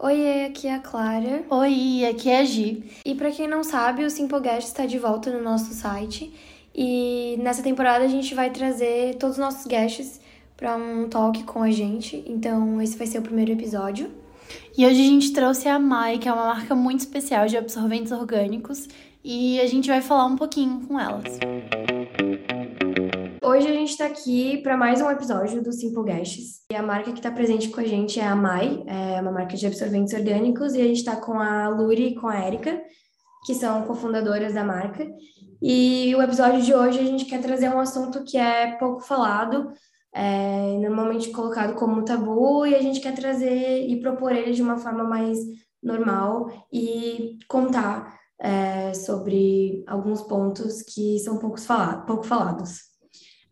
Oi, aqui é a Clara. Oi, aqui é a Gi. E para quem não sabe, o Simpogast está de volta no nosso site. E nessa temporada a gente vai trazer todos os nossos guests para um talk com a gente. Então, esse vai ser o primeiro episódio. E hoje a gente trouxe a Mai, que é uma marca muito especial de absorventes orgânicos, e a gente vai falar um pouquinho com elas. Hoje a gente está aqui para mais um episódio do Simple Gashes. E a marca que está presente com a gente é a Mai, é uma marca de absorventes orgânicos, e a gente está com a Luri e com a Erika, que são cofundadoras da marca. E o episódio de hoje a gente quer trazer um assunto que é pouco falado, é normalmente colocado como tabu, e a gente quer trazer e propor ele de uma forma mais normal e contar é, sobre alguns pontos que são pouco, falado, pouco falados.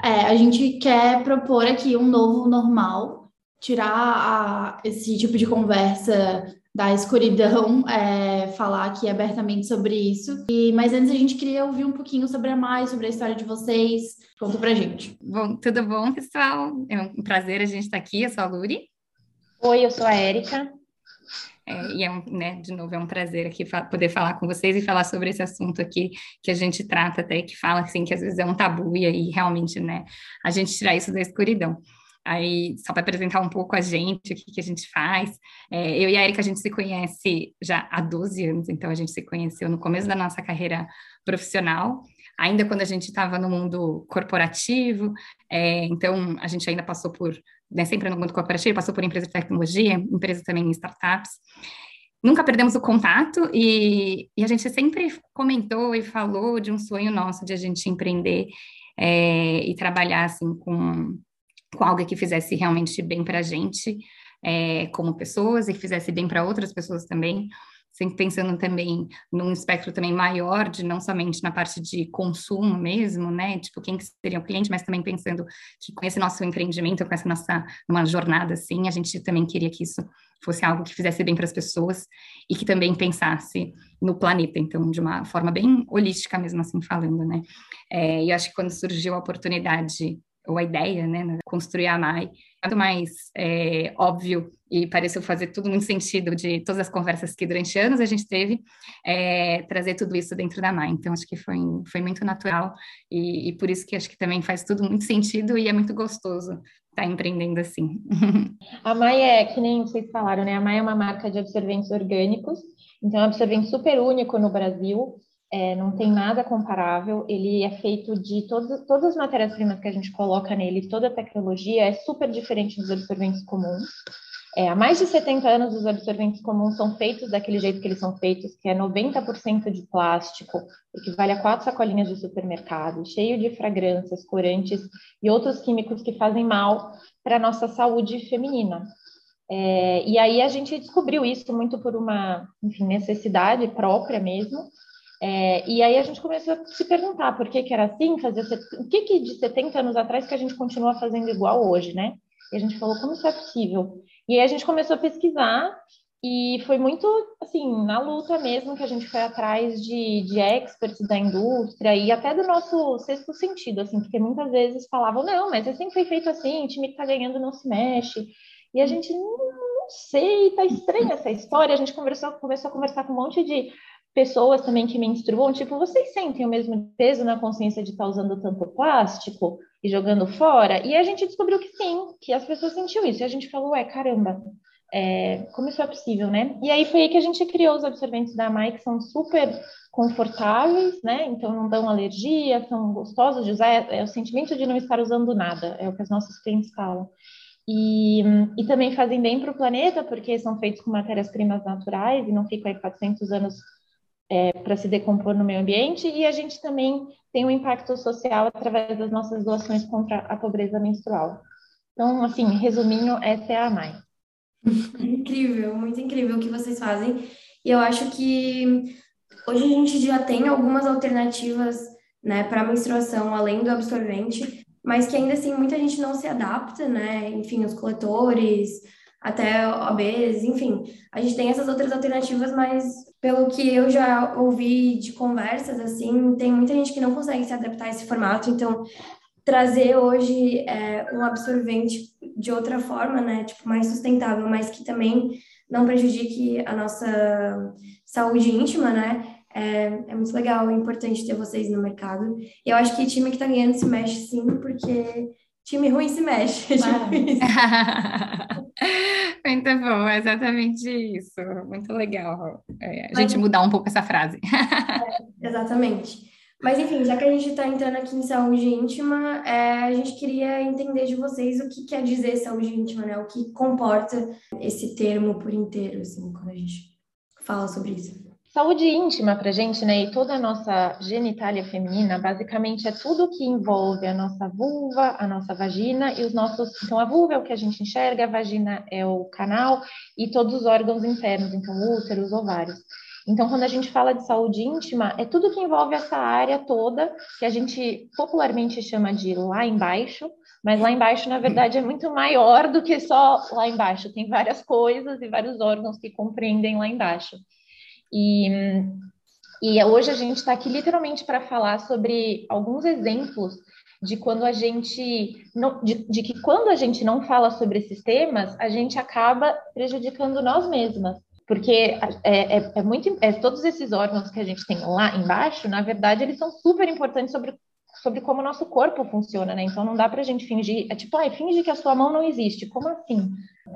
É, a gente quer propor aqui um novo normal, tirar a, esse tipo de conversa da escuridão, é, falar aqui abertamente sobre isso. E, mas antes a gente queria ouvir um pouquinho sobre a mais, sobre a história de vocês. Conta pra gente. Bom, tudo bom, pessoal? É um prazer a gente estar aqui. Eu sou a Luri. Oi, eu sou a Érica. É, e é um, né, de novo, é um prazer aqui fa poder falar com vocês e falar sobre esse assunto aqui que a gente trata até, que fala assim, que às vezes é um tabu e aí realmente, né, a gente tirar isso da escuridão. Aí, só para apresentar um pouco a gente, o que, que a gente faz. É, eu e a Erika, a gente se conhece já há 12 anos, então a gente se conheceu no começo da nossa carreira profissional, ainda quando a gente estava no mundo corporativo, é, então a gente ainda passou por, né, sempre no mundo corporativo, passou por empresa de tecnologia, empresa também em startups. Nunca perdemos o contato e, e a gente sempre comentou e falou de um sonho nosso de a gente empreender é, e trabalhar assim com com algo que fizesse realmente bem para a gente, é, como pessoas, e que fizesse bem para outras pessoas também, sempre pensando também num espectro também maior, de não somente na parte de consumo mesmo, né, tipo, quem que seria o cliente, mas também pensando que com esse nosso empreendimento, com essa nossa uma jornada assim, a gente também queria que isso fosse algo que fizesse bem para as pessoas e que também pensasse no planeta, então, de uma forma bem holística mesmo assim falando, né, é, e acho que quando surgiu a oportunidade ou a ideia, né, construir a MAI, muito mais é, óbvio e pareceu fazer tudo muito sentido de todas as conversas que durante anos a gente teve, é, trazer tudo isso dentro da MAI. Então, acho que foi, foi muito natural e, e, por isso que acho que também faz tudo muito sentido e é muito gostoso estar tá empreendendo assim. A MAI é, que nem vocês falaram, né? A MAI é uma marca de absorventes orgânicos, então é um absorvente super único no Brasil, é, não tem nada comparável. Ele é feito de todas, as matérias-primas que a gente coloca nele, toda a tecnologia é super diferente dos absorventes comuns. É, há mais de 70 anos, os absorventes comuns são feitos daquele jeito que eles são feitos, que é 90% de plástico, equivale a quatro sacolinhas de supermercado, cheio de fragrâncias, corantes e outros químicos que fazem mal para a nossa saúde feminina. É, e aí a gente descobriu isso muito por uma enfim, necessidade própria mesmo, é, e aí a gente começou a se perguntar por que, que era assim, fazer o que, que de 70 anos atrás que a gente continua fazendo igual hoje, né? E a gente falou, como isso é possível? E aí a gente começou a pesquisar e foi muito, assim, na luta mesmo que a gente foi atrás de, de experts da indústria e até do nosso sexto sentido, assim, porque muitas vezes falavam, não, mas é sempre foi feito assim, o time que tá ganhando não se mexe. E a gente, não, não sei, tá estranha essa história. A gente conversou, começou a conversar com um monte de pessoas também que menstruam, tipo, vocês sentem o mesmo peso na consciência de estar tá usando tanto plástico e jogando fora? E a gente descobriu que sim, que as pessoas sentiam isso. E a gente falou, ué, caramba, é, como isso é possível, né? E aí foi aí que a gente criou os absorventes da Mai, que são super confortáveis, né? Então não dão alergia, são gostosos de usar, é, é o sentimento de não estar usando nada, é o que as nossas clientes falam. E, e também fazem bem para o planeta, porque são feitos com matérias-primas naturais e não ficam aí 400 anos é, para se decompor no meio ambiente e a gente também tem um impacto social através das nossas doações contra a pobreza menstrual. Então, assim, resumindo, essa é a mãe. Incrível, muito incrível o que vocês fazem. E eu acho que hoje a gente já tem algumas alternativas né, para menstruação além do absorvente, mas que ainda assim muita gente não se adapta, né? Enfim, os coletores, até OBs, enfim, a gente tem essas outras alternativas, mas pelo que eu já ouvi de conversas, assim, tem muita gente que não consegue se adaptar a esse formato, então trazer hoje é, um absorvente de outra forma, né? Tipo, mais sustentável, mas que também não prejudique a nossa saúde íntima, né? É, é muito legal, é importante ter vocês no mercado. E eu acho que time que tá ganhando se mexe sim, porque time ruim se mexe. Muito bom, é exatamente isso. Muito legal. É, a Mas, gente mudar um pouco essa frase. é, exatamente. Mas, enfim, já que a gente está entrando aqui em saúde íntima, é, a gente queria entender de vocês o que quer dizer saúde íntima, né? O que comporta esse termo por inteiro, assim, quando a gente fala sobre isso. Saúde íntima para gente, né? E toda a nossa genitália feminina, basicamente é tudo que envolve a nossa vulva, a nossa vagina e os nossos. Então, a vulva é o que a gente enxerga, a vagina é o canal e todos os órgãos internos, então, úteros, ovários. Então, quando a gente fala de saúde íntima, é tudo que envolve essa área toda, que a gente popularmente chama de lá embaixo, mas lá embaixo, na verdade, é muito maior do que só lá embaixo. Tem várias coisas e vários órgãos que compreendem lá embaixo. E, e hoje a gente está aqui literalmente para falar sobre alguns exemplos de quando a gente não, de, de, que quando a gente não fala sobre esses temas, a gente acaba prejudicando nós mesmas. Porque é, é, é muito é, todos esses órgãos que a gente tem lá embaixo, na verdade, eles são super importantes sobre, sobre como o nosso corpo funciona, né? Então não dá para a gente fingir, é tipo, ai, finge que a sua mão não existe. Como assim?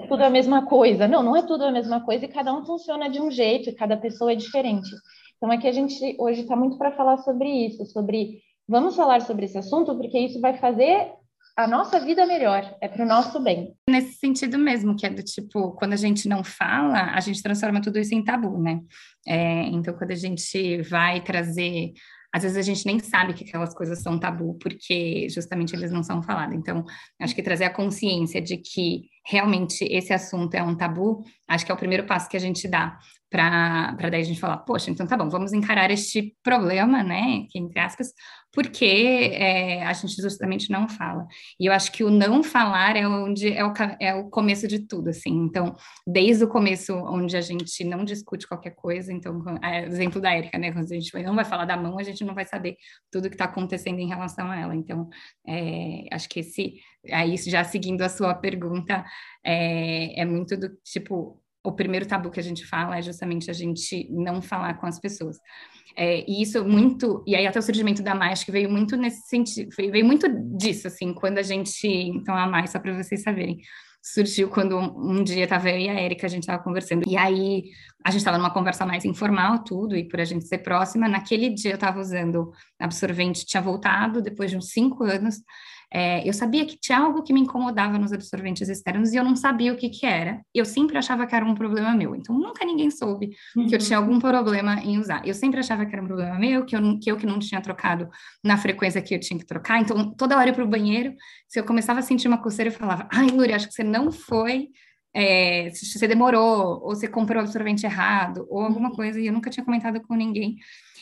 tudo a mesma coisa. Não, não é tudo a mesma coisa e cada um funciona de um jeito e cada pessoa é diferente. Então é que a gente hoje está muito para falar sobre isso, sobre vamos falar sobre esse assunto porque isso vai fazer a nossa vida melhor, é para o nosso bem. Nesse sentido mesmo, que é do tipo, quando a gente não fala, a gente transforma tudo isso em tabu, né? É, então, quando a gente vai trazer às vezes a gente nem sabe que aquelas coisas são tabu, porque justamente eles não são falados. Então, acho que trazer a consciência de que realmente esse assunto é um tabu, acho que é o primeiro passo que a gente dá para daí a gente falar, poxa, então tá bom, vamos encarar este problema, né, que, entre aspas, porque é, a gente justamente não fala. E eu acho que o não falar é onde é o, é o começo de tudo, assim. Então, desde o começo, onde a gente não discute qualquer coisa, então, é, exemplo da Érica, né, quando a gente não vai falar da mão, a gente não vai saber tudo que está acontecendo em relação a ela. Então, é, acho que esse, aí já seguindo a sua pergunta, é, é muito do tipo o primeiro tabu que a gente fala é justamente a gente não falar com as pessoas. É, e isso muito, e aí até o surgimento da mais que veio muito nesse sentido, veio muito disso, assim, quando a gente, então a mais só para vocês saberem, surgiu quando um, um dia estava eu e a Érica, a gente estava conversando, e aí a gente estava numa conversa mais informal, tudo, e por a gente ser próxima, naquele dia eu estava usando absorvente, tinha voltado depois de uns cinco anos, é, eu sabia que tinha algo que me incomodava nos absorventes externos e eu não sabia o que, que era. Eu sempre achava que era um problema meu. Então, nunca ninguém soube uhum. que eu tinha algum problema em usar. Eu sempre achava que era um problema meu, que eu, que eu que não tinha trocado na frequência que eu tinha que trocar. Então, toda hora eu para o banheiro, se eu começava a sentir uma coceira, eu falava: Ai, Luri, acho que você não foi. É, se você demorou, ou você comprou o absorvente errado, ou alguma uhum. coisa, e eu nunca tinha comentado com ninguém.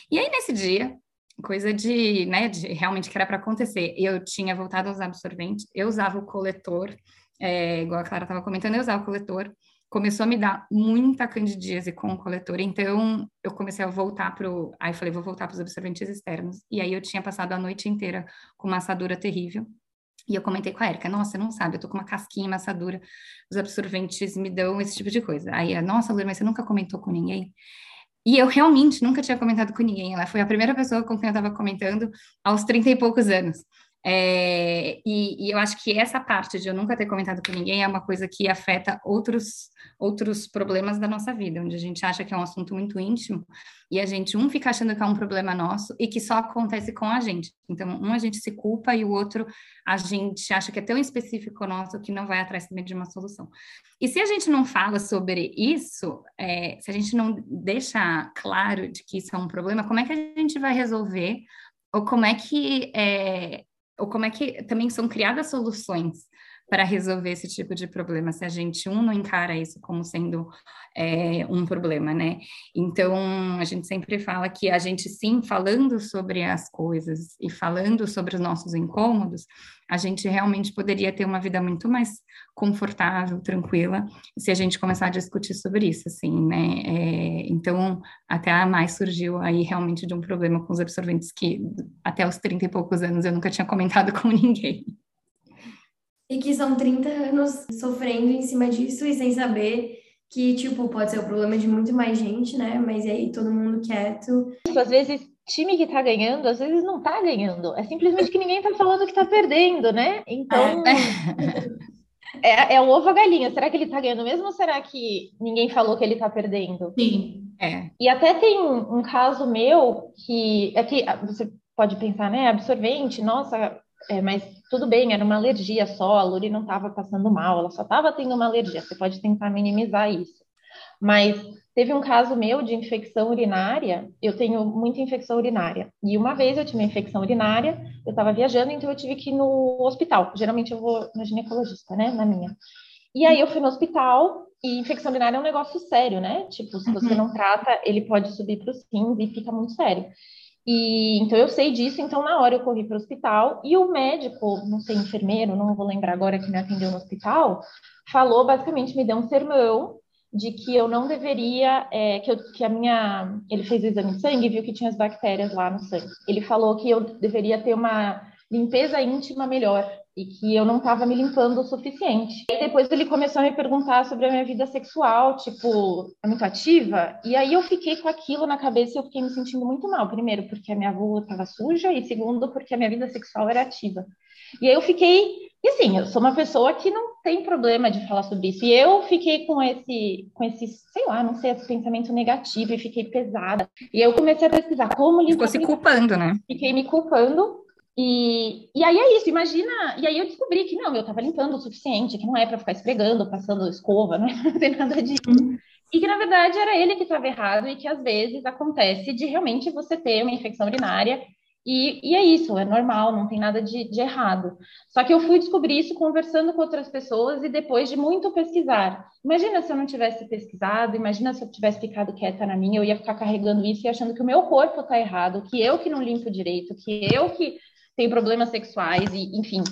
E aí, nesse dia, coisa de, né, de realmente que era para acontecer. Eu tinha voltado a usar absorvente, eu usava o coletor, é, igual a Clara estava comentando, eu usava o coletor. Começou a me dar muita candidíase com o coletor, então eu comecei a voltar para o. Aí falei, vou voltar para os absorventes externos. E aí eu tinha passado a noite inteira com uma assadura terrível. E eu comentei com a Erika, nossa, não sabe, eu tô com uma casquinha, assadura, os absorventes me dão esse tipo de coisa. Aí, nossa, Lura, mas você nunca comentou com ninguém? E eu realmente nunca tinha comentado com ninguém. Ela foi a primeira pessoa com quem eu estava comentando aos 30 e poucos anos. É, e, e, eu acho que essa parte de eu nunca ter comentado com ninguém é uma coisa que afeta outros, outros problemas da nossa vida, onde a gente acha que é um assunto muito íntimo e a gente, um fica achando que é um problema nosso e que só acontece com a gente. Então, um a gente se culpa e o outro a gente acha que é tão específico nosso que não vai atrás também de uma solução. E se a gente não fala sobre isso, é, se a gente não deixa claro de que isso é um problema, como é que a gente vai resolver? Ou como é que é, ou como é que também são criadas soluções para resolver esse tipo de problema, se a gente, um, não encara isso como sendo é, um problema, né? Então, a gente sempre fala que a gente, sim, falando sobre as coisas e falando sobre os nossos incômodos, a gente realmente poderia ter uma vida muito mais confortável, tranquila, se a gente começar a discutir sobre isso, assim, né? É, então, até a mais surgiu aí realmente de um problema com os absorventes que até os 30 e poucos anos eu nunca tinha comentado com ninguém. E que são 30 anos sofrendo em cima disso e sem saber que, tipo, pode ser o problema de muito mais gente, né? Mas aí todo mundo quieto. Às vezes time que tá ganhando, às vezes não tá ganhando. É simplesmente que ninguém tá falando que tá perdendo, né? Então. É, é o ovo a galinha. Será que ele tá ganhando mesmo ou será que ninguém falou que ele tá perdendo? Sim. É. E até tem um caso meu que. É que você pode pensar, né? Absorvente, nossa, é, mas tudo bem, era uma alergia só, a Luri não estava passando mal, ela só estava tendo uma alergia. Você pode tentar minimizar isso. Mas Teve um caso meu de infecção urinária. Eu tenho muita infecção urinária. E uma vez eu tive uma infecção urinária, eu estava viajando, então eu tive que ir no hospital. Geralmente eu vou no ginecologista, né? Na minha. E aí eu fui no hospital e infecção urinária é um negócio sério, né? Tipo, se você uhum. não trata, ele pode subir para os rins e fica muito sério. E então eu sei disso, então na hora eu corri para o hospital e o médico, não sei, enfermeiro, não vou lembrar agora que me atendeu no hospital, falou basicamente, me deu um sermão de que eu não deveria, é, que, eu, que a minha, ele fez o exame de sangue e viu que tinha as bactérias lá no sangue. Ele falou que eu deveria ter uma limpeza íntima melhor e que eu não estava me limpando o suficiente. E depois ele começou a me perguntar sobre a minha vida sexual, tipo, é muito ativa? E aí eu fiquei com aquilo na cabeça e eu fiquei me sentindo muito mal. Primeiro, porque a minha vulva estava suja e segundo, porque a minha vida sexual era ativa. E aí eu fiquei e assim, eu sou uma pessoa que não tem problema de falar sobre isso. E eu fiquei com esse, com esse, sei lá, não sei, esse pensamento negativo e fiquei pesada. E eu comecei a pesquisar como limpar. Ficou se culpando, né? Fiquei me culpando. E, e aí é isso, imagina. E aí eu descobri que não, eu estava limpando o suficiente, que não é para ficar esfregando, passando escova, não, é, não tem nada disso. Uhum. E que na verdade era ele que estava errado e que às vezes acontece de realmente você ter uma infecção urinária e, e, é isso, é normal, não tem nada de, de, errado. Só que eu fui descobrir isso conversando com outras pessoas e depois de muito pesquisar. Imagina se eu não tivesse pesquisado, imagina se eu tivesse ficado quieta na minha, eu ia ficar carregando isso e achando que o meu corpo está errado, que eu que não limpo direito, que eu que tenho problemas sexuais, e enfim.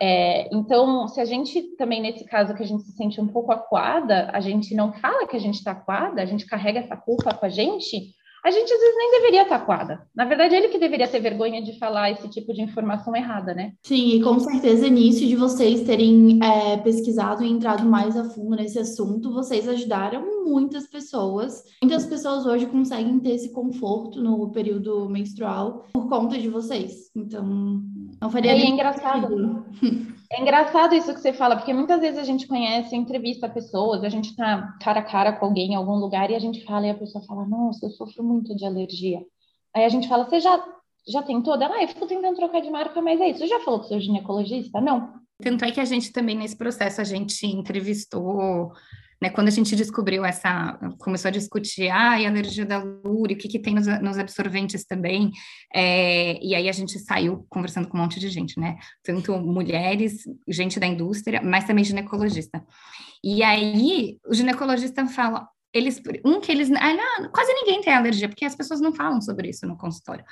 É, então, se a gente também, nesse caso que a gente se sente um pouco acuada, a gente não fala que a gente está acuada, a gente carrega essa culpa com a gente, a gente às vezes nem deveria estar aquada. Na verdade, ele que deveria ter vergonha de falar esse tipo de informação errada, né? Sim, e com certeza nisso de vocês terem é, pesquisado e entrado mais a fundo nesse assunto, vocês ajudaram muitas pessoas. Muitas pessoas hoje conseguem ter esse conforto no período menstrual por conta de vocês. Então, não faria é, é engraçado. É engraçado isso que você fala, porque muitas vezes a gente conhece, entrevista pessoas, a gente tá cara a cara com alguém em algum lugar e a gente fala e a pessoa fala, nossa, eu sofro muito de alergia. Aí a gente fala, você já, já tentou? Ela, ah, eu fico tentando trocar de marca, mas é isso. Você já falou com o seu ginecologista? Não. Tanto é que a gente também, nesse processo, a gente entrevistou né, quando a gente descobriu essa, começou a discutir ah, a alergia da lúria, o que, que tem nos, nos absorventes também, é, e aí a gente saiu conversando com um monte de gente, né? Tanto mulheres, gente da indústria, mas também ginecologista. E aí o ginecologista fala, eles, um que eles, ah, não, quase ninguém tem alergia, porque as pessoas não falam sobre isso no consultório.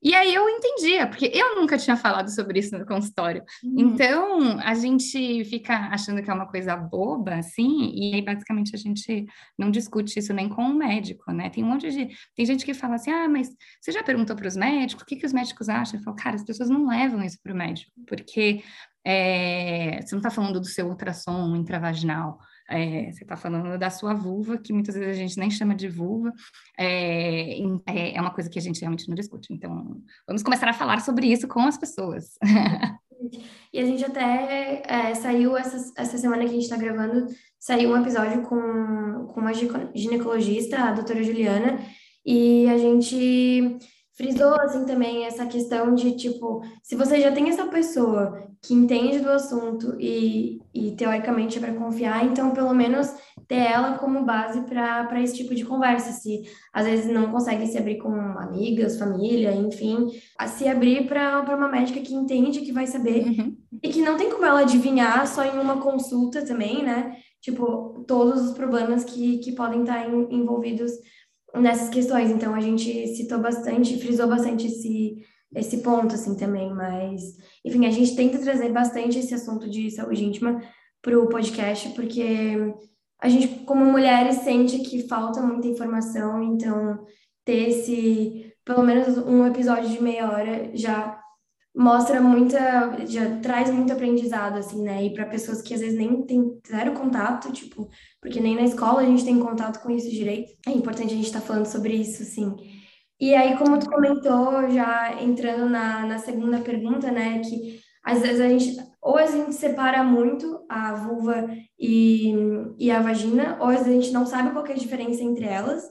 E aí eu entendia, porque eu nunca tinha falado sobre isso no consultório. Uhum. Então, a gente fica achando que é uma coisa boba, assim, e aí basicamente a gente não discute isso nem com o médico, né? Tem um monte de. Tem gente que fala assim: ah, mas você já perguntou para os médicos? O que, que os médicos acham? Eu falo, cara, as pessoas não levam isso para o médico, porque é, você não está falando do seu ultrassom intravaginal. É, você está falando da sua vulva, que muitas vezes a gente nem chama de vulva, é, é, é uma coisa que a gente realmente não discute. Então, vamos começar a falar sobre isso com as pessoas. E a gente até é, saiu essa, essa semana que a gente está gravando, saiu um episódio com, com uma ginecologista, a doutora Juliana, e a gente frisou assim também essa questão de tipo, se você já tem essa pessoa que entende do assunto e, e teoricamente é para confiar, então pelo menos ter ela como base para esse tipo de conversa. Se às vezes não consegue se abrir com amigas, família, enfim, a se abrir para uma médica que entende, que vai saber uhum. e que não tem como ela adivinhar só em uma consulta também, né? Tipo, todos os problemas que, que podem estar envolvidos nessas questões. Então, a gente citou bastante, frisou bastante esse, esse ponto, assim, também. Mas, enfim, a gente tenta trazer bastante esse assunto de saúde íntima para o podcast, porque a gente, como mulheres, sente que falta muita informação, então ter esse, pelo menos um episódio de meia hora já mostra muita, já traz muito aprendizado, assim, né? E para pessoas que às vezes nem têm zero contato, tipo, porque nem na escola a gente tem contato com isso direito. É importante a gente estar tá falando sobre isso, assim. E aí, como tu comentou, já entrando na, na segunda pergunta, né, que às vezes a gente, ou a gente separa muito a vulva e, e a vagina, ou às vezes a gente não sabe qual é a diferença entre elas,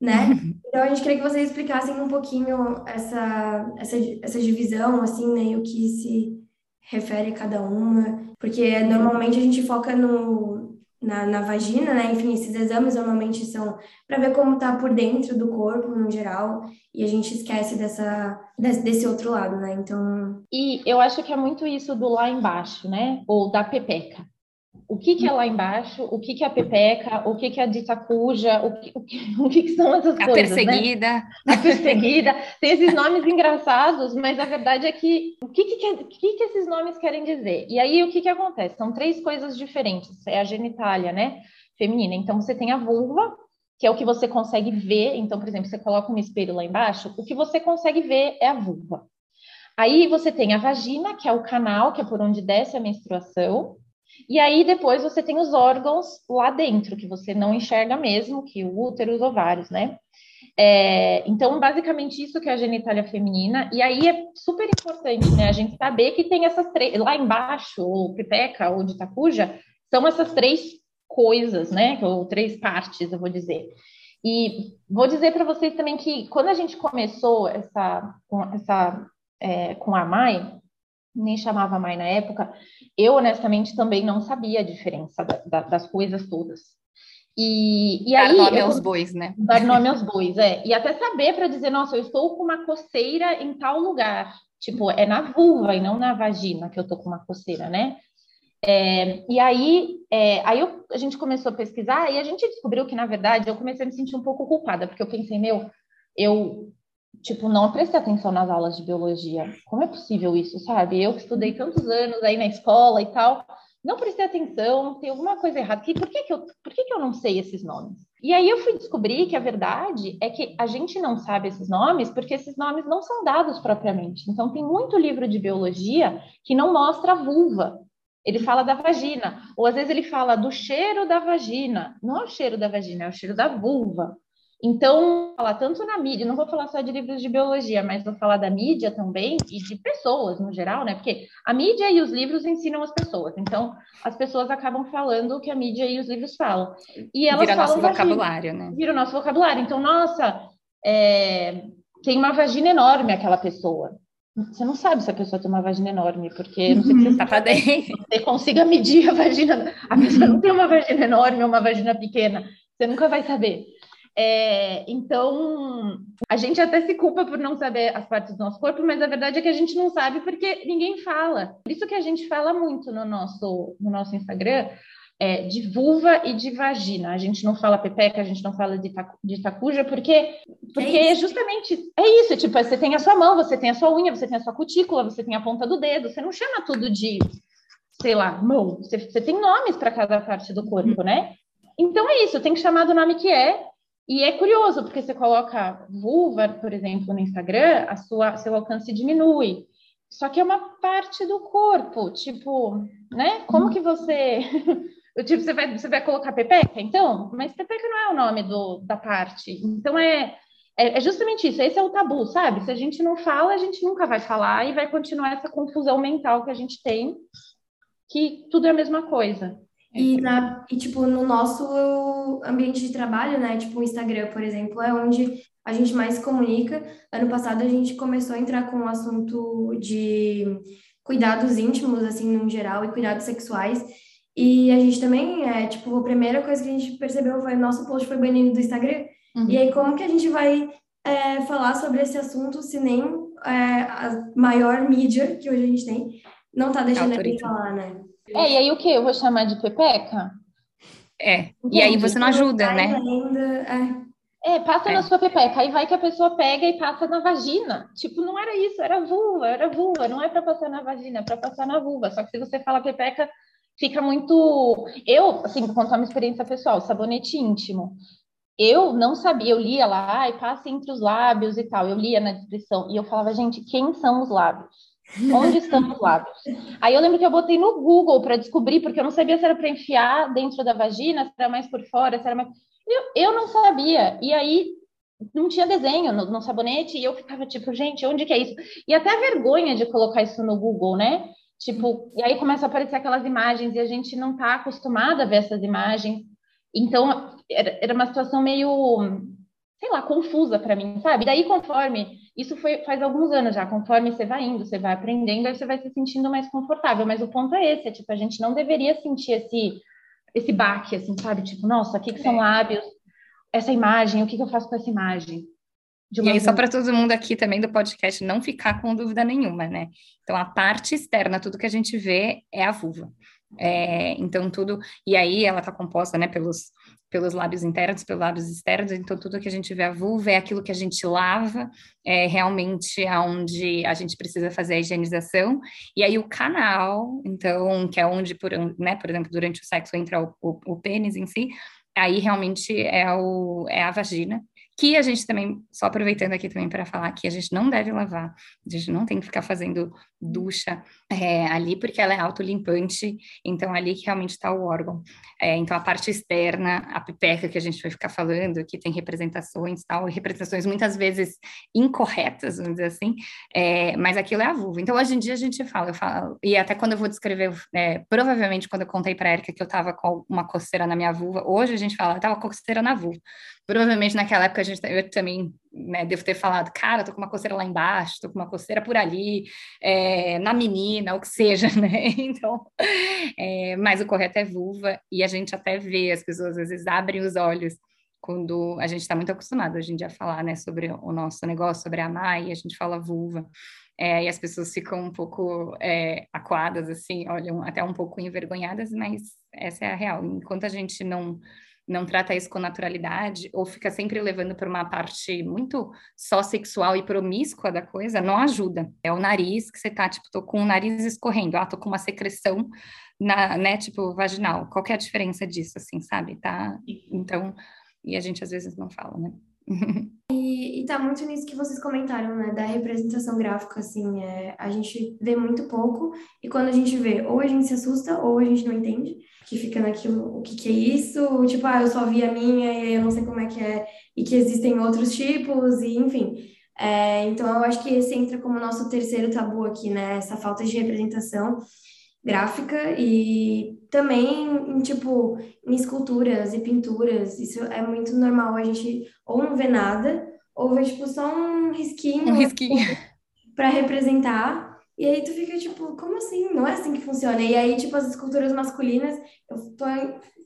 né? Então a gente queria que vocês explicassem um pouquinho essa, essa, essa divisão, assim, né, e o que se refere a cada uma, porque normalmente a gente foca no, na, na vagina, né? Enfim, esses exames normalmente são para ver como tá por dentro do corpo no geral, e a gente esquece dessa, desse, desse outro lado, né? Então. E eu acho que é muito isso do lá embaixo, né? Ou da pepeca. O que, que é lá embaixo? O que, que é a pepeca? O que, que é a dita cuja? O que, o que, o que, que são essas a coisas? A perseguida. Né? A perseguida. Tem esses nomes engraçados, mas a verdade é que o que, que, que, que esses nomes querem dizer? E aí o que, que acontece? São três coisas diferentes. É a genitália, né? Feminina. Então você tem a vulva, que é o que você consegue ver. Então, por exemplo, você coloca um espelho lá embaixo, o que você consegue ver é a vulva. Aí você tem a vagina, que é o canal, que é por onde desce a menstruação. E aí depois você tem os órgãos lá dentro, que você não enxerga mesmo, que o útero, os ovários, né? É, então, basicamente, isso que é a genitália feminina. E aí é super importante, né? A gente saber que tem essas três, lá embaixo, ou pipeca, ou de tacuja, são essas três coisas, né? Ou três partes, eu vou dizer. E vou dizer para vocês também que quando a gente começou essa, essa é, com a Mai, nem chamava Mai na época, eu honestamente também não sabia a diferença da, da, das coisas todas. E, e dar aí, nome eu, aos bois, né? Dar nome aos bois, é. E até saber para dizer, nossa, eu estou com uma coceira em tal lugar. Tipo, é na vulva e não na vagina que eu tô com uma coceira, né? É, e aí, é, aí eu, a gente começou a pesquisar e a gente descobriu que, na verdade, eu comecei a me sentir um pouco culpada, porque eu pensei, meu, eu tipo, não prestei atenção nas aulas de biologia. Como é possível isso, sabe? Eu que estudei tantos anos aí na escola e tal, não prestei atenção, tem alguma coisa errada. por que, que, eu, por que, que eu não sei esses nomes? E aí eu fui descobrir que a verdade é que a gente não sabe esses nomes porque esses nomes não são dados propriamente. Então, tem muito livro de biologia que não mostra a vulva. Ele fala da vagina, ou às vezes ele fala do cheiro da vagina. Não é o cheiro da vagina, é o cheiro da vulva. Então, falar tanto na mídia, não vou falar só de livros de biologia, mas vou falar da mídia também e de pessoas no geral, né? Porque a mídia e os livros ensinam as pessoas. Então, as pessoas acabam falando o que a mídia e os livros falam. E elas Vira falam nosso vocabulário, né? Vira o nosso vocabulário. Então, nossa, é... tem uma vagina enorme aquela pessoa. Você não sabe se a pessoa tem uma vagina enorme, porque não sei se você, tá você consiga medir a vagina. A pessoa não tem uma vagina enorme ou uma vagina pequena. Você nunca vai saber. É, então, a gente até se culpa por não saber as partes do nosso corpo, mas a verdade é que a gente não sabe porque ninguém fala. Por isso que a gente fala muito no nosso, no nosso Instagram é, de vulva e de vagina. A gente não fala pepeca, a gente não fala de, tacu, de tacuja, porque, porque é justamente é isso. Tipo, você tem a sua mão, você tem a sua unha, você tem a sua cutícula, você tem a ponta do dedo. Você não chama tudo de, sei lá, mão. Você, você tem nomes para cada parte do corpo, né? Então é isso, tem que chamar do nome que é, e é curioso, porque você coloca vulva, por exemplo, no Instagram, a sua, seu alcance diminui. Só que é uma parte do corpo, tipo, né? Como uhum. que você. tipo, você vai, você vai colocar pepeca, então? Mas pepeca não é o nome do, da parte. Então é, é, é justamente isso. Esse é o tabu, sabe? Se a gente não fala, a gente nunca vai falar e vai continuar essa confusão mental que a gente tem, que tudo é a mesma coisa. E, na, e, tipo, no nosso ambiente de trabalho, né? Tipo, o Instagram, por exemplo, é onde a gente mais se comunica. Ano passado, a gente começou a entrar com o assunto de cuidados íntimos, assim, no geral, e cuidados sexuais. E a gente também, é, tipo, a primeira coisa que a gente percebeu foi nosso post foi banido do Instagram. Uhum. E aí, como que a gente vai é, falar sobre esse assunto se nem é, a maior mídia que hoje a gente tem não tá deixando a gente falar, né? É, e aí o que? Eu vou chamar de pepeca? É, Entendi. e aí você não ajuda, né? Ainda, é. é. passa é. na sua pepeca, aí vai que a pessoa pega e passa na vagina. Tipo, não era isso, era vulva, era vulva, não é para passar na vagina, é para passar na vulva. Só que se você fala pepeca, fica muito. Eu, assim, vou contar uma experiência pessoal, sabonete íntimo. Eu não sabia, eu lia lá, e passa entre os lábios e tal. Eu lia na descrição e eu falava, gente, quem são os lábios? Onde estão os lábios? Aí eu lembro que eu botei no Google para descobrir, porque eu não sabia se era para enfiar dentro da vagina, se era mais por fora, se era mais. Eu, eu não sabia. E aí não tinha desenho no, no, sabonete e eu ficava tipo, gente, onde que é isso? E até a vergonha de colocar isso no Google, né? Tipo, e aí começa a aparecer aquelas imagens e a gente não está acostumada a ver essas imagens. Então, era, era uma situação meio, sei lá, confusa para mim, sabe? Daí, conforme, isso foi faz alguns anos já, conforme você vai indo, você vai aprendendo, aí você vai se sentindo mais confortável. Mas o ponto é esse, é tipo, a gente não deveria sentir esse, esse baque, assim, sabe? Tipo, nossa, o que, que são é. lábios? Essa imagem, o que, que eu faço com essa imagem? e aí, só para todo mundo aqui também do podcast não ficar com dúvida nenhuma, né? Então, a parte externa, tudo que a gente vê é a vulva. É, então, tudo. E aí, ela está composta, né, pelos, pelos lábios internos, pelos lábios externos. Então, tudo que a gente vê a vulva é aquilo que a gente lava, é realmente aonde a gente precisa fazer a higienização. E aí, o canal, então, que é onde, por, né, por exemplo, durante o sexo entra o, o, o pênis em si, aí realmente é, o, é a vagina que a gente também, só aproveitando aqui também para falar que a gente não deve lavar, a gente não tem que ficar fazendo ducha é, ali, porque ela é autolimpante, então ali que realmente está o órgão. É, então a parte externa, a pipeca que a gente vai ficar falando, que tem representações tal, representações muitas vezes incorretas, vamos dizer assim, é, mas aquilo é a vulva. Então hoje em dia a gente fala, eu falo, e até quando eu vou descrever, é, provavelmente quando eu contei para a Erika que eu estava com uma coceira na minha vulva, hoje a gente fala, eu tava com coceira na vulva. Provavelmente naquela época a gente, eu também né, devo ter falado, cara, tô com uma coceira lá embaixo, tô com uma coceira por ali, é, na menina, o que seja, né? Então, é, mas o correto é vulva, e a gente até vê, as pessoas às vezes abrem os olhos quando a gente está muito acostumado hoje em dia a falar, né, sobre o nosso negócio, sobre amar, e a gente fala vulva, é, e as pessoas ficam um pouco é, aquadas, assim, olham até um pouco envergonhadas, mas essa é a real. Enquanto a gente não não trata isso com naturalidade, ou fica sempre levando para uma parte muito só sexual e promíscua da coisa, não ajuda. É o nariz que você tá, tipo, tô com o nariz escorrendo, ah, tô com uma secreção na, né, tipo, vaginal. Qual é a diferença disso, assim, sabe? Tá? Então, e a gente às vezes não fala, né? E, e tá muito nisso que vocês comentaram, né, da representação gráfica, assim, é, a gente vê muito pouco, e quando a gente vê, ou a gente se assusta, ou a gente não entende, que fica naquilo, o que que é isso, tipo, ah, eu só vi a minha e eu não sei como é que é, e que existem outros tipos, e enfim. É, então, eu acho que esse entra como nosso terceiro tabu aqui, né, essa falta de representação, gráfica e também em, tipo em esculturas e pinturas. Isso é muito normal a gente ou não vê nada ou vê tipo só um risquinho um risquinho. para representar. E aí tu fica tipo como assim? Não é assim que funciona. E aí tipo as esculturas masculinas eu tô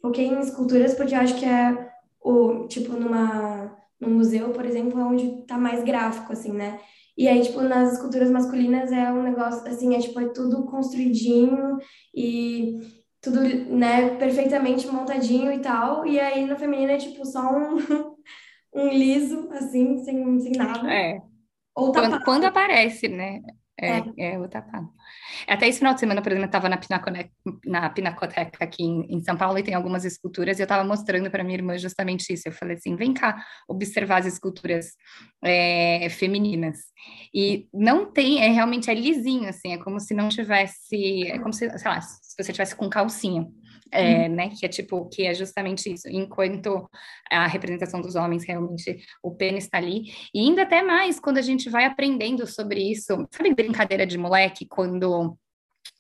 foquei em esculturas porque eu acho que é o tipo numa no museu por exemplo é onde tá mais gráfico assim né e aí, tipo, nas esculturas masculinas é um negócio, assim, é tipo, é tudo construidinho e tudo, né, perfeitamente montadinho e tal. E aí, no feminino é, tipo, só um, um liso, assim, sem, sem nada. É. Ou quando, quando aparece, né? É, é, é o tapado. Até esse final de semana, por exemplo, eu estava na, Pinacone... na Pinacoteca aqui em, em, São Paulo e tem algumas esculturas e eu estava mostrando para minha irmã justamente isso. Eu falei assim, vem cá observar as esculturas é, femininas. E não tem, é realmente é lisinho, assim, é como se não tivesse, é como se, sei lá, se você tivesse com calcinha é, uhum. né? Que é tipo, que é justamente isso. Enquanto a representação dos homens realmente o pênis está ali. E ainda até mais quando a gente vai aprendendo sobre isso. Sabe brincadeira de moleque quando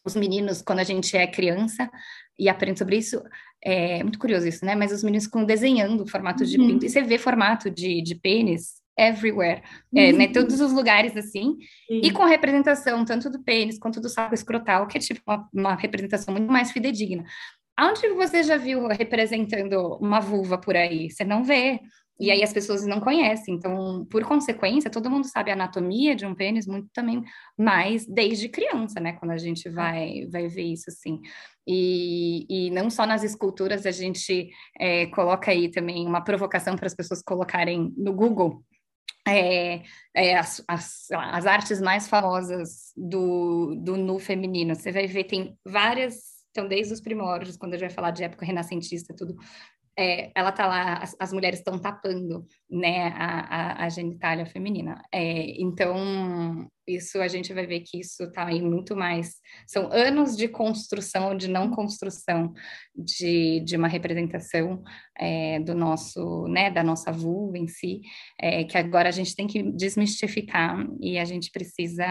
os meninos, quando a gente é criança e aprende sobre isso, é muito curioso isso, né? Mas os meninos ficam desenhando o formato de uhum. pinto, e você vê formato de, de pênis everywhere, é, né, todos os lugares assim, e com representação tanto do pênis quanto do saco escrotal, que é tipo uma, uma representação muito mais fidedigna. Aonde você já viu representando uma vulva por aí? Você não vê. E aí as pessoas não conhecem. Então, por consequência, todo mundo sabe a anatomia de um pênis muito também, mas desde criança, né? Quando a gente vai, vai ver isso, assim. E, e não só nas esculturas, a gente é, coloca aí também uma provocação para as pessoas colocarem no Google é, é, as, as, as, artes mais famosas do, do nu feminino. Você vai ver, tem várias, então, desde os primórdios, quando a gente vai falar de época renascentista, tudo, é, ela tá lá, as, as mulheres estão tapando, né, a, a, a genitália feminina. É, então, isso a gente vai ver que isso está aí muito mais. São anos de construção, de não construção de, de uma representação é, do nosso, né, da nossa vulva em si, é, que agora a gente tem que desmistificar e a gente precisa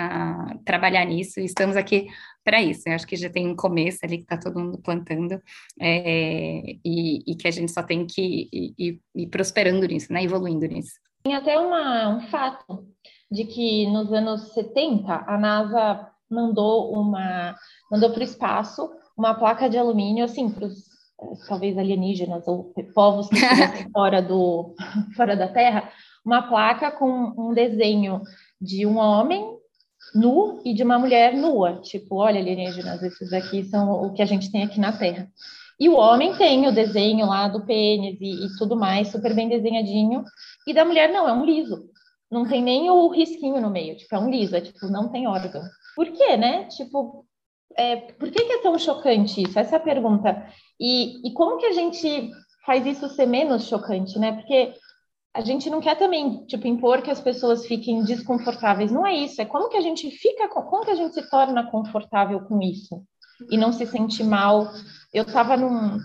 trabalhar nisso. E estamos aqui para isso. Eu acho que já tem um começo ali que está todo mundo plantando é, e, e, que a gente só tem que ir, ir, prosperando nisso, né, evoluindo nisso. Tem até uma, um fato de que nos anos 70 a NASA mandou uma mandou para o espaço uma placa de alumínio assim para os talvez alienígenas ou povos que fora do fora da Terra uma placa com um desenho de um homem nu e de uma mulher nua tipo olha alienígenas esses aqui são o que a gente tem aqui na Terra e o homem tem o desenho lá do pênis e, e tudo mais super bem desenhadinho e da mulher não é um liso não tem nem o risquinho no meio, tipo, é um liso, é tipo, não tem órgão. Por quê, né? Tipo, é, por que, que, é tão chocante isso? Essa é a pergunta. E, e como que a gente faz isso ser menos chocante, né? Porque a gente não quer também, tipo, impor que as pessoas fiquem desconfortáveis. Não é isso, é como que a gente fica, como que a gente se torna confortável com isso e não se sente mal. Eu estava num,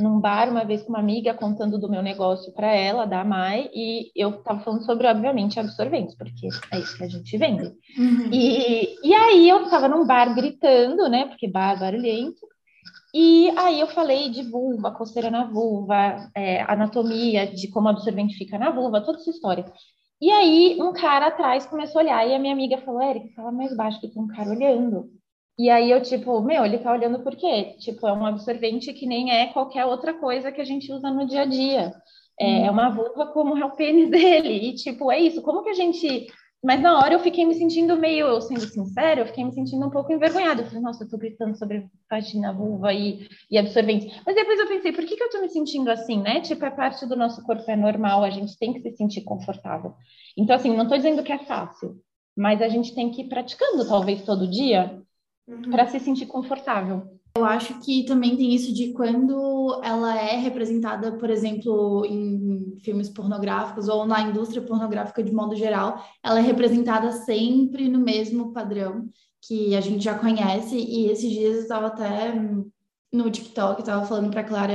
num bar uma vez com uma amiga contando do meu negócio para ela, da Mai, e eu estava falando sobre, obviamente, absorventes, porque é isso que a gente vende. Uhum. E, e aí eu estava num bar gritando, né? Porque bar barulhento. E aí eu falei de vulva, coceira na vulva, é, anatomia, de como absorvente fica na vulva, toda essa história. E aí um cara atrás começou a olhar, e a minha amiga falou, Érica, fala mais baixo, que tem um cara olhando. E aí eu, tipo, meu, ele tá olhando por quê? Tipo, é um absorvente que nem é qualquer outra coisa que a gente usa no dia a dia. É, é uma vulva como é o pênis dele. E, tipo, é isso. Como que a gente. Mas na hora eu fiquei me sentindo meio, sendo sincero, eu fiquei me sentindo um pouco envergonhada. Eu falei, nossa, eu tô gritando sobre vagina, vulva e, e absorvente. Mas depois eu pensei, por que, que eu tô me sentindo assim, né? Tipo, é parte do nosso corpo, é normal, a gente tem que se sentir confortável. Então, assim, não tô dizendo que é fácil, mas a gente tem que ir praticando, talvez, todo dia, uhum. para se sentir confortável. Eu acho que também tem isso de quando ela é representada, por exemplo, em filmes pornográficos ou na indústria pornográfica de modo geral, ela é representada sempre no mesmo padrão que a gente já conhece. E esses dias eu estava até no TikTok, estava falando para Clara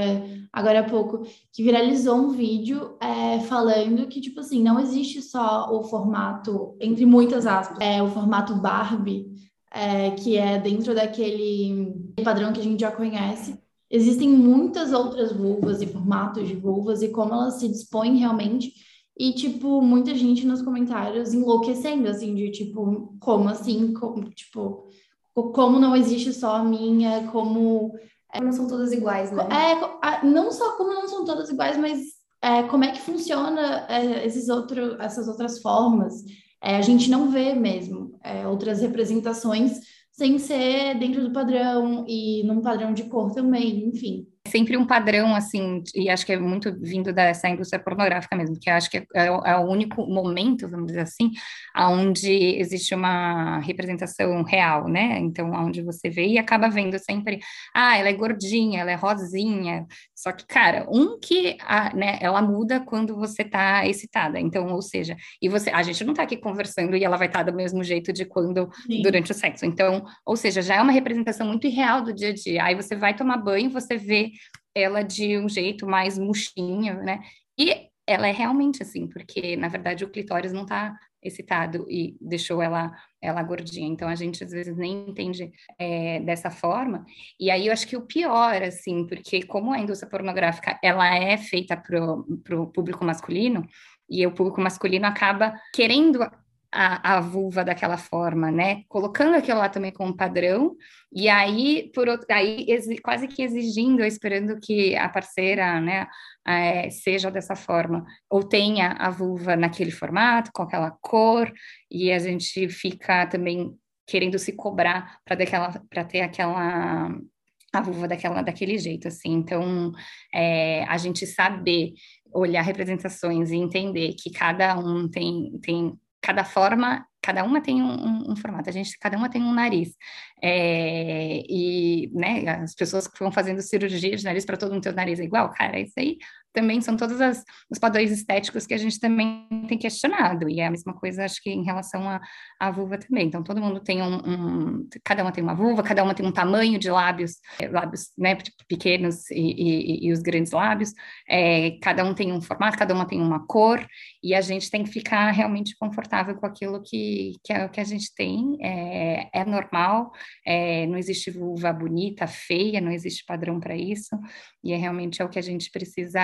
agora há pouco, que viralizou um vídeo é, falando que, tipo assim, não existe só o formato, entre muitas aspas, é o formato Barbie é, que é dentro daquele padrão que a gente já conhece. Existem muitas outras vulvas e formatos de vulvas e como elas se dispõem realmente. E, tipo, muita gente nos comentários enlouquecendo, assim, de tipo, como assim? Como, tipo, como não existe só a minha, como. É, não são todas iguais, né? É, não só como não são todas iguais, mas é, como é que funciona é, esses outro, essas outras formas é, a gente não vê mesmo é, outras representações sem ser dentro do padrão e num padrão de cor também, enfim sempre um padrão, assim, e acho que é muito vindo dessa indústria pornográfica mesmo, que acho que é, é, é, o único momento, vamos dizer assim, onde existe uma representação real, né? Então, onde você vê e acaba vendo sempre, ah, ela é gordinha, ela é rosinha, só que, cara, um que, a, né, ela muda quando você tá excitada, então, ou seja, e você, a gente não tá aqui conversando e ela vai estar tá do mesmo jeito de quando, Sim. durante o sexo, então, ou seja, já é uma representação muito irreal do dia a dia, aí você vai tomar banho, você vê ela de um jeito mais murchinho, né? E ela é realmente assim, porque na verdade o clitóris não está excitado e deixou ela ela gordinha. Então a gente às vezes nem entende é, dessa forma. E aí eu acho que o pior, assim, porque como a indústria pornográfica ela é feita para o público masculino e o público masculino acaba querendo a, a vulva daquela forma, né? Colocando aquilo lá também como padrão, e aí, por outro, aí quase que exigindo, esperando que a parceira, né, é, seja dessa forma, ou tenha a vulva naquele formato, com aquela cor, e a gente fica também querendo se cobrar para ter aquela a vulva daquela, daquele jeito, assim. Então, é, a gente saber olhar representações e entender que cada um tem, tem cada forma, cada uma tem um, um, um, formato, a gente, cada uma tem um nariz. É, e, né, as pessoas que vão fazendo cirurgia de nariz para todo mundo ter o nariz é igual, cara, isso aí também são todos as, os padrões estéticos que a gente também tem questionado, e é a mesma coisa, acho que em relação à, vulva também. Então, todo mundo tem um, um, Cada uma tem uma vulva, cada uma tem um tamanho de lábios, é, lábios né, tipo, pequenos e, e, e os grandes lábios, é, cada um tem um formato, cada uma tem uma cor, e a gente tem que ficar realmente confortável com aquilo que, que, é, que a gente tem, é, é normal, é, não existe vulva bonita, feia, não existe padrão para isso, e é realmente é o que a gente precisa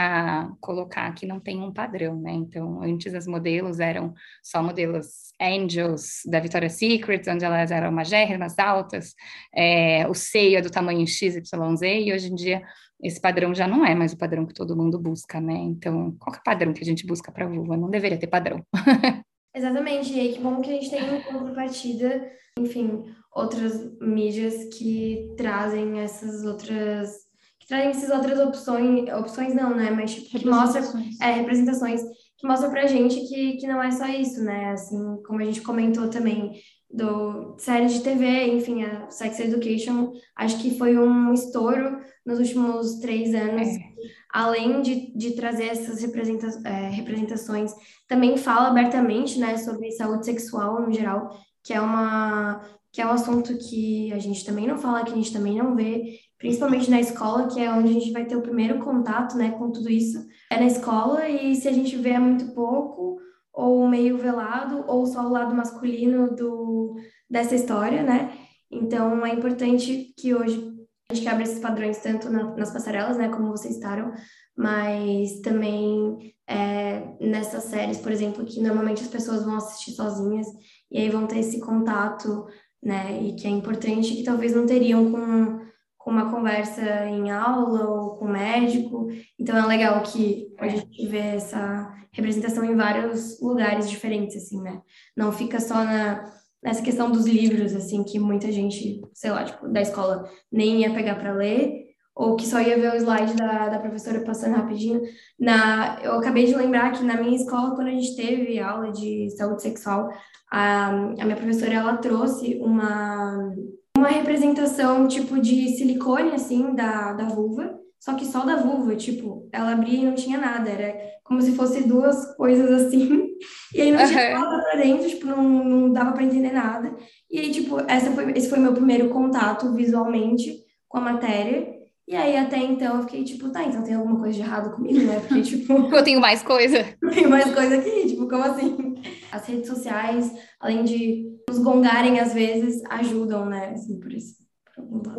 colocar que não tem um padrão, né? Então, antes as modelos eram só modelos angels da Victoria's Secret, onde elas eram magérrimas, altas, é, o seio é do tamanho XYZ, e hoje em dia esse padrão já não é mais o padrão que todo mundo busca, né? Então, qual é o padrão que a gente busca para vulva? Não deveria ter padrão. Exatamente, e aí que bom que a gente tem uma contrapartida, enfim, outras mídias que trazem essas outras trazem essas outras opções, opções não, né? Mas tipo, que mostra é, representações que mostra pra gente que, que não é só isso, né? Assim, como a gente comentou também do série de TV, enfim, a Sex Education, acho que foi um estouro nos últimos três anos. É. Além de, de trazer essas representa é, representações, também fala abertamente, né, sobre saúde sexual no geral, que é uma que é um assunto que a gente também não fala, que a gente também não vê, principalmente na escola, que é onde a gente vai ter o primeiro contato, né, com tudo isso, é na escola, e se a gente vê é muito pouco, ou meio velado, ou só o lado masculino do, dessa história, né, então é importante que hoje a gente quebre esses padrões tanto na, nas passarelas, né, como vocês estaram, mas também é, nessas séries, por exemplo, que normalmente as pessoas vão assistir sozinhas, e aí vão ter esse contato, né, e que é importante, que talvez não teriam com com uma conversa em aula ou com o médico. Então é legal que a gente vê essa representação em vários lugares diferentes, assim, né? Não fica só na, nessa questão dos livros, assim, que muita gente, sei lá, tipo, da escola nem ia pegar para ler, ou que só ia ver o slide da, da professora passando rapidinho. Na, eu acabei de lembrar que na minha escola, quando a gente teve aula de saúde sexual, a, a minha professora, ela trouxe uma uma representação tipo de silicone, assim, da, da vulva, só que só da vulva, tipo, ela abria e não tinha nada, era como se fosse duas coisas assim, e aí não tinha uhum. nada pra dentro, tipo, não, não dava para entender nada. E aí, tipo, essa foi, esse foi meu primeiro contato visualmente com a matéria, e aí, até então, eu fiquei tipo, tá, então tem alguma coisa de errado comigo, né? Porque, tipo. eu tenho mais coisa. Eu tenho mais coisa aqui, tipo, como assim? As redes sociais, além de nos gongarem às vezes, ajudam, né? Assim, por isso.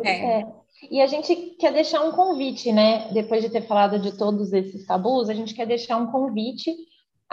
É. é. E a gente quer deixar um convite, né? Depois de ter falado de todos esses tabus, a gente quer deixar um convite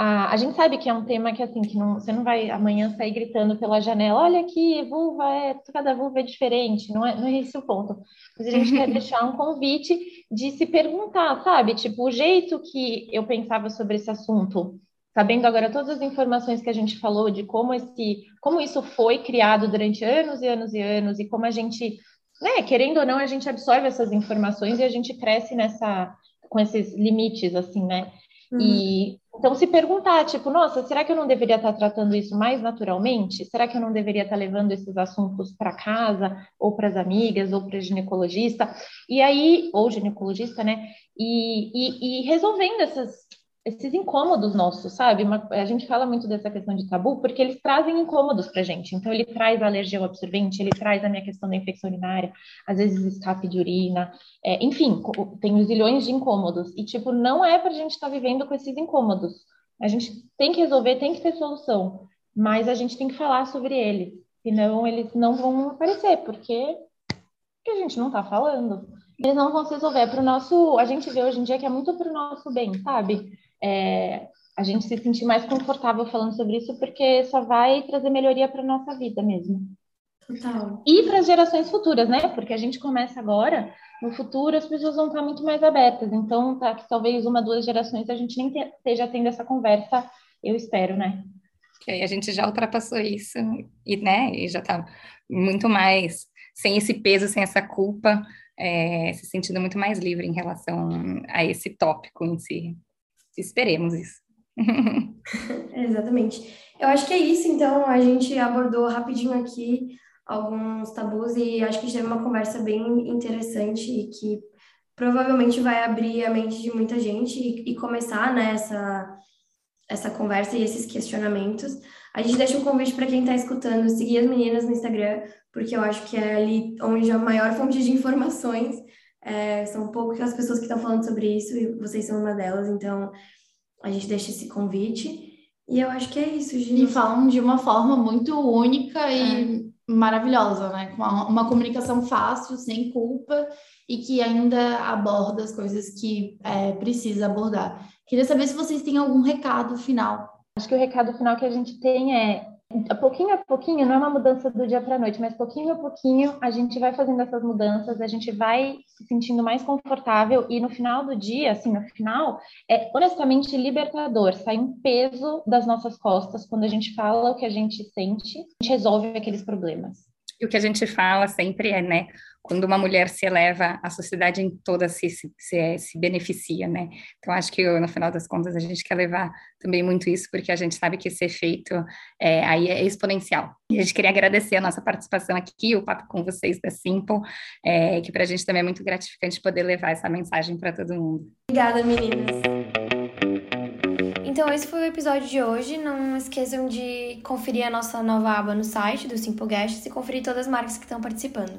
a, a gente sabe que é um tema que, assim, que não, você não vai amanhã sair gritando pela janela, olha aqui, vulva é, cada vulva é diferente, não é, não é esse o ponto. Mas a gente quer deixar um convite de se perguntar, sabe? Tipo, o jeito que eu pensava sobre esse assunto, sabendo agora todas as informações que a gente falou de como esse, como isso foi criado durante anos e anos e anos e como a gente, né, querendo ou não, a gente absorve essas informações e a gente cresce nessa com esses limites assim, né? Uhum. E então se perguntar, tipo, nossa, será que eu não deveria estar tratando isso mais naturalmente? Será que eu não deveria estar levando esses assuntos para casa, ou para as amigas, ou para ginecologista? E aí, ou ginecologista, né? E, e, e resolvendo essas esses incômodos nossos, sabe? Uma, a gente fala muito dessa questão de tabu porque eles trazem incômodos pra gente. Então, ele traz a alergia ao absorvente, ele traz a minha questão da infecção urinária, às vezes escape de urina, é, enfim, tem zilhões de incômodos. E, tipo, não é pra gente estar tá vivendo com esses incômodos. A gente tem que resolver, tem que ter solução, mas a gente tem que falar sobre eles, senão eles não vão aparecer, porque, porque a gente não tá falando. Eles não vão se resolver. É pro nosso. A gente vê hoje em dia que é muito pro nosso bem, sabe? É, a gente se sentir mais confortável falando sobre isso, porque só vai trazer melhoria para nossa vida mesmo. Total. E para as gerações futuras, né? Porque a gente começa agora, no futuro as pessoas vão estar muito mais abertas. Então, tá, que talvez uma, duas gerações a gente nem te, esteja tendo essa conversa, eu espero, né? Que aí a gente já ultrapassou isso e, né, e já está muito mais sem esse peso, sem essa culpa, é, se sentindo muito mais livre em relação a esse tópico em si. Esperemos isso. Exatamente. Eu acho que é isso, então, a gente abordou rapidinho aqui alguns tabus e acho que teve uma conversa bem interessante e que provavelmente vai abrir a mente de muita gente e, e começar né, essa conversa e esses questionamentos. A gente deixa um convite para quem está escutando seguir as meninas no Instagram, porque eu acho que é ali onde a maior fonte de informações. É, são poucas pessoas que estão falando sobre isso e vocês são uma delas, então a gente deixa esse convite. E eu acho que é isso, gente. E falam de uma forma muito única e é. maravilhosa, né? Com uma, uma, comunicação fácil, sem culpa e que ainda aborda as coisas que é, precisa abordar. Queria saber se vocês têm algum recado final. Acho que o recado final que a gente tem é pouquinho a pouquinho, não é uma mudança do dia para a noite, mas pouquinho a pouquinho a gente vai fazendo essas mudanças, a gente vai se sentindo mais confortável e no final do dia, assim, no final, é honestamente libertador, sai um peso das nossas costas quando a gente fala o que a gente sente, a gente resolve aqueles problemas. O que a gente fala sempre é, né, quando uma mulher se eleva, a sociedade em toda se, se, se, se, beneficia, né? Então, acho que no final das contas a gente quer levar também muito isso, porque a gente sabe que esse efeito é, aí é exponencial. E a gente queria agradecer a nossa participação aqui, o papo com vocês da Simple, é, que para a gente também é muito gratificante poder levar essa mensagem para todo mundo. Obrigada, meninas. Então, esse foi o episódio de hoje. Não esqueçam de conferir a nossa nova aba no site do Simple Guests e conferir todas as marcas que estão participando.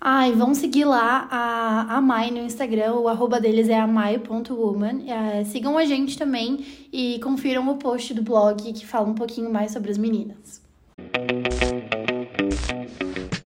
Ah, e vão seguir lá a, a Mai no Instagram, o arroba deles é amai.woman. É, sigam a gente também e confiram o post do blog que fala um pouquinho mais sobre as meninas.